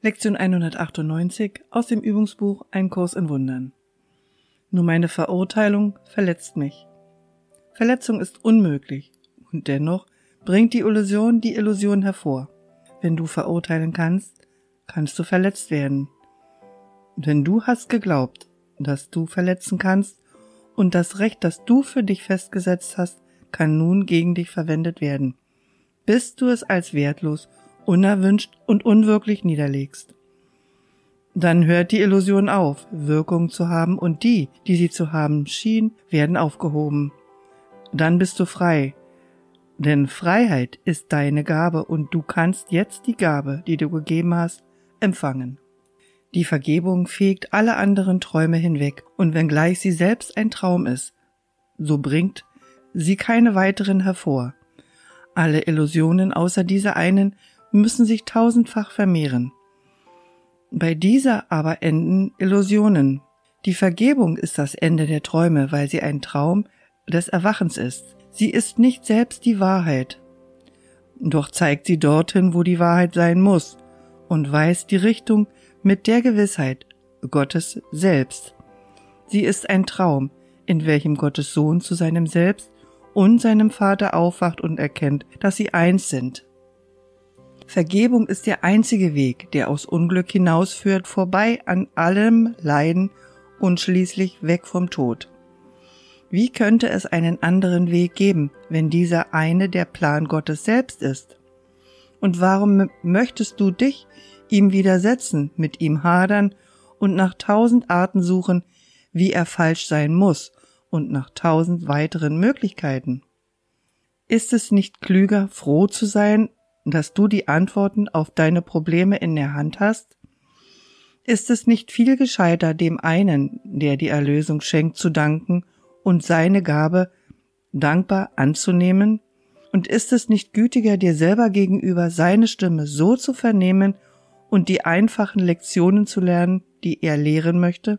Lektion 198 aus dem Übungsbuch Ein Kurs in Wundern. Nur meine Verurteilung verletzt mich. Verletzung ist unmöglich und dennoch bringt die Illusion die Illusion hervor. Wenn du verurteilen kannst, kannst du verletzt werden. Denn du hast geglaubt, dass du verletzen kannst und das Recht, das du für dich festgesetzt hast, kann nun gegen dich verwendet werden, bis du es als wertlos unerwünscht und unwirklich niederlegst. Dann hört die Illusion auf, Wirkung zu haben, und die, die sie zu haben schien, werden aufgehoben. Dann bist du frei, denn Freiheit ist deine Gabe, und du kannst jetzt die Gabe, die du gegeben hast, empfangen. Die Vergebung fegt alle anderen Träume hinweg, und wenngleich sie selbst ein Traum ist, so bringt sie keine weiteren hervor. Alle Illusionen außer dieser einen müssen sich tausendfach vermehren. Bei dieser aber enden Illusionen. Die Vergebung ist das Ende der Träume, weil sie ein Traum des Erwachens ist. Sie ist nicht selbst die Wahrheit. Doch zeigt sie dorthin, wo die Wahrheit sein muss und weist die Richtung mit der Gewissheit Gottes selbst. Sie ist ein Traum, in welchem Gottes Sohn zu seinem Selbst und seinem Vater aufwacht und erkennt, dass sie eins sind. Vergebung ist der einzige Weg, der aus Unglück hinausführt, vorbei an allem Leiden und schließlich weg vom Tod. Wie könnte es einen anderen Weg geben, wenn dieser eine der Plan Gottes selbst ist? Und warum möchtest du dich ihm widersetzen, mit ihm hadern und nach tausend Arten suchen, wie er falsch sein muss und nach tausend weiteren Möglichkeiten? Ist es nicht klüger, froh zu sein dass du die Antworten auf deine Probleme in der Hand hast? Ist es nicht viel gescheiter, dem einen, der die Erlösung schenkt, zu danken und seine Gabe dankbar anzunehmen? Und ist es nicht gütiger, dir selber gegenüber seine Stimme so zu vernehmen und die einfachen Lektionen zu lernen, die er lehren möchte,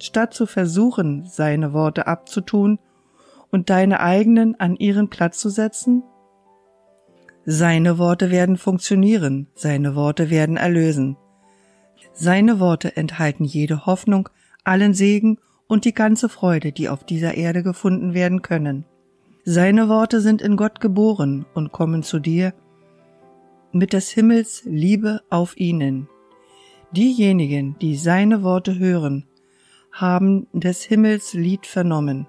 statt zu versuchen, seine Worte abzutun und deine eigenen an ihren Platz zu setzen? Seine Worte werden funktionieren, seine Worte werden erlösen. Seine Worte enthalten jede Hoffnung, allen Segen und die ganze Freude, die auf dieser Erde gefunden werden können. Seine Worte sind in Gott geboren und kommen zu dir mit des Himmels Liebe auf ihnen. Diejenigen, die seine Worte hören, haben des Himmels Lied vernommen,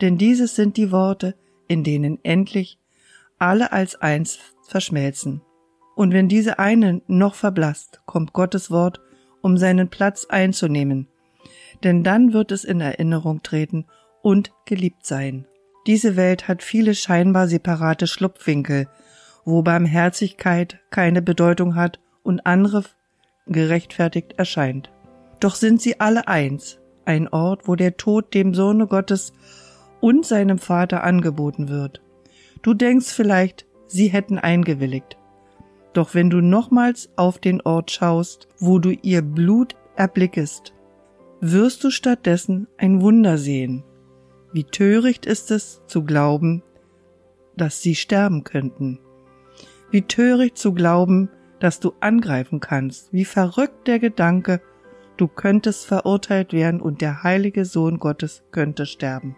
denn dieses sind die Worte, in denen endlich alle als eins verschmelzen. Und wenn diese eine noch verblasst, kommt Gottes Wort, um seinen Platz einzunehmen, denn dann wird es in Erinnerung treten und geliebt sein. Diese Welt hat viele scheinbar separate Schlupfwinkel, wo Barmherzigkeit keine Bedeutung hat und andere gerechtfertigt erscheint. Doch sind sie alle eins, ein Ort, wo der Tod dem Sohne Gottes und seinem Vater angeboten wird. Du denkst vielleicht, sie hätten eingewilligt. Doch wenn du nochmals auf den Ort schaust, wo du ihr Blut erblickest, wirst du stattdessen ein Wunder sehen. Wie töricht ist es zu glauben, dass sie sterben könnten. Wie töricht zu glauben, dass du angreifen kannst. Wie verrückt der Gedanke, du könntest verurteilt werden und der heilige Sohn Gottes könnte sterben.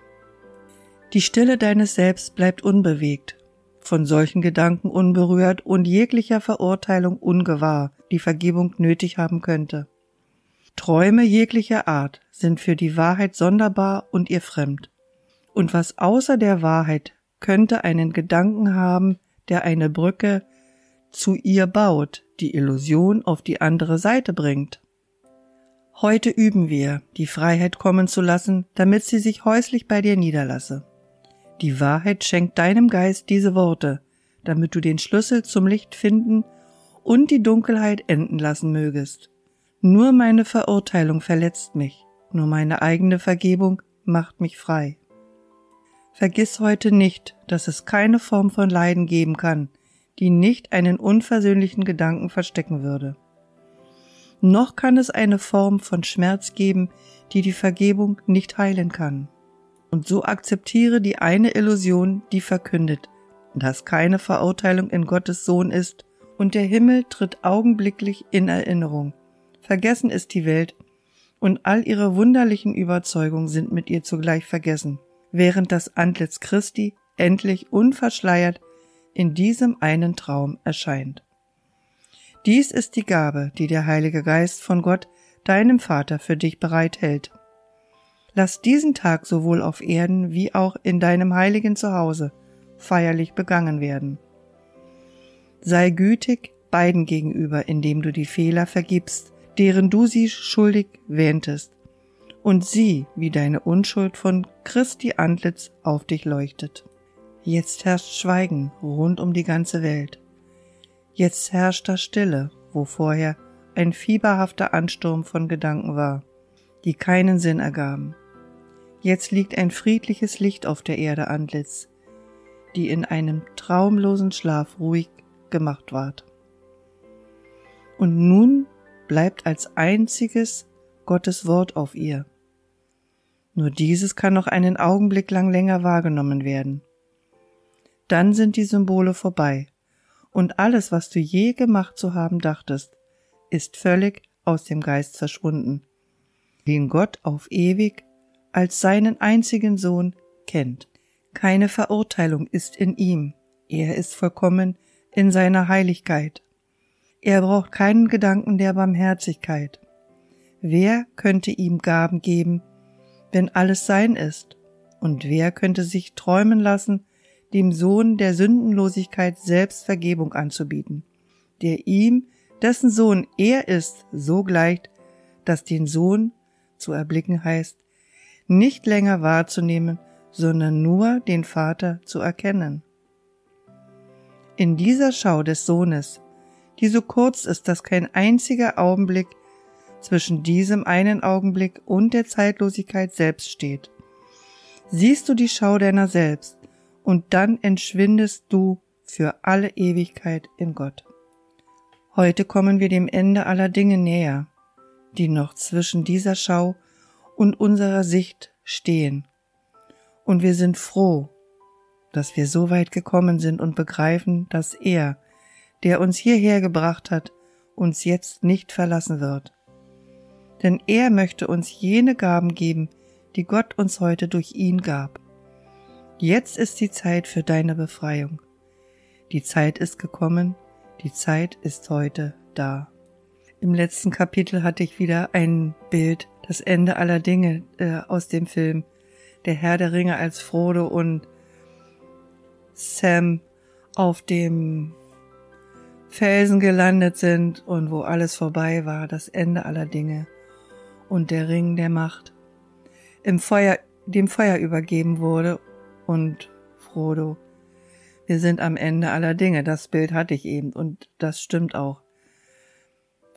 Die Stille deines Selbst bleibt unbewegt, von solchen Gedanken unberührt und jeglicher Verurteilung ungewahr, die Vergebung nötig haben könnte. Träume jeglicher Art sind für die Wahrheit sonderbar und ihr fremd. Und was außer der Wahrheit könnte einen Gedanken haben, der eine Brücke zu ihr baut, die Illusion auf die andere Seite bringt. Heute üben wir, die Freiheit kommen zu lassen, damit sie sich häuslich bei dir niederlasse. Die Wahrheit schenkt deinem Geist diese Worte, damit du den Schlüssel zum Licht finden und die Dunkelheit enden lassen mögest. Nur meine Verurteilung verletzt mich, nur meine eigene Vergebung macht mich frei. Vergiss heute nicht, dass es keine Form von Leiden geben kann, die nicht einen unversöhnlichen Gedanken verstecken würde. Noch kann es eine Form von Schmerz geben, die die Vergebung nicht heilen kann. Und so akzeptiere die eine Illusion, die verkündet, dass keine Verurteilung in Gottes Sohn ist und der Himmel tritt augenblicklich in Erinnerung. Vergessen ist die Welt, und all ihre wunderlichen Überzeugungen sind mit ihr zugleich vergessen, während das Antlitz Christi endlich unverschleiert in diesem einen Traum erscheint. Dies ist die Gabe, die der Heilige Geist von Gott, deinem Vater, für dich bereithält. Lass diesen Tag sowohl auf Erden wie auch in deinem heiligen Zuhause feierlich begangen werden. Sei gütig beiden gegenüber, indem du die Fehler vergibst, deren du sie schuldig wähntest, und sieh, wie deine Unschuld von Christi Antlitz auf dich leuchtet. Jetzt herrscht Schweigen rund um die ganze Welt. Jetzt herrscht da Stille, wo vorher ein fieberhafter Ansturm von Gedanken war, die keinen Sinn ergaben. Jetzt liegt ein friedliches Licht auf der Erde Antlitz, die in einem traumlosen Schlaf ruhig gemacht ward. Und nun bleibt als einziges Gottes Wort auf ihr. Nur dieses kann noch einen Augenblick lang länger wahrgenommen werden. Dann sind die Symbole vorbei, und alles, was du je gemacht zu haben dachtest, ist völlig aus dem Geist verschwunden, den Gott auf ewig als seinen einzigen Sohn kennt. Keine Verurteilung ist in ihm, er ist vollkommen in seiner Heiligkeit. Er braucht keinen Gedanken der Barmherzigkeit. Wer könnte ihm Gaben geben, wenn alles sein ist? Und wer könnte sich träumen lassen, dem Sohn der Sündenlosigkeit selbst Vergebung anzubieten, der ihm, dessen Sohn er ist, so gleicht, dass den Sohn zu erblicken heißt, nicht länger wahrzunehmen, sondern nur den Vater zu erkennen. In dieser Schau des Sohnes die so kurz ist, dass kein einziger Augenblick zwischen diesem einen Augenblick und der Zeitlosigkeit selbst steht. Siehst du die Schau deiner selbst, und dann entschwindest du für alle Ewigkeit in Gott. Heute kommen wir dem Ende aller Dinge näher, die noch zwischen dieser Schau und unserer Sicht stehen. Und wir sind froh, dass wir so weit gekommen sind und begreifen, dass er, der uns hierher gebracht hat, uns jetzt nicht verlassen wird. Denn er möchte uns jene Gaben geben, die Gott uns heute durch ihn gab. Jetzt ist die Zeit für deine Befreiung. Die Zeit ist gekommen, die Zeit ist heute da. Im letzten Kapitel hatte ich wieder ein Bild, das Ende aller Dinge äh, aus dem Film. Der Herr der Ringe als Frodo und Sam auf dem Felsen gelandet sind und wo alles vorbei war, das Ende aller Dinge und der Ring der Macht im Feuer, dem Feuer übergeben wurde und Frodo. Wir sind am Ende aller Dinge. Das Bild hatte ich eben und das stimmt auch.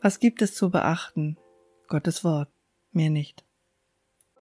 Was gibt es zu beachten? Gottes Wort, mir nicht.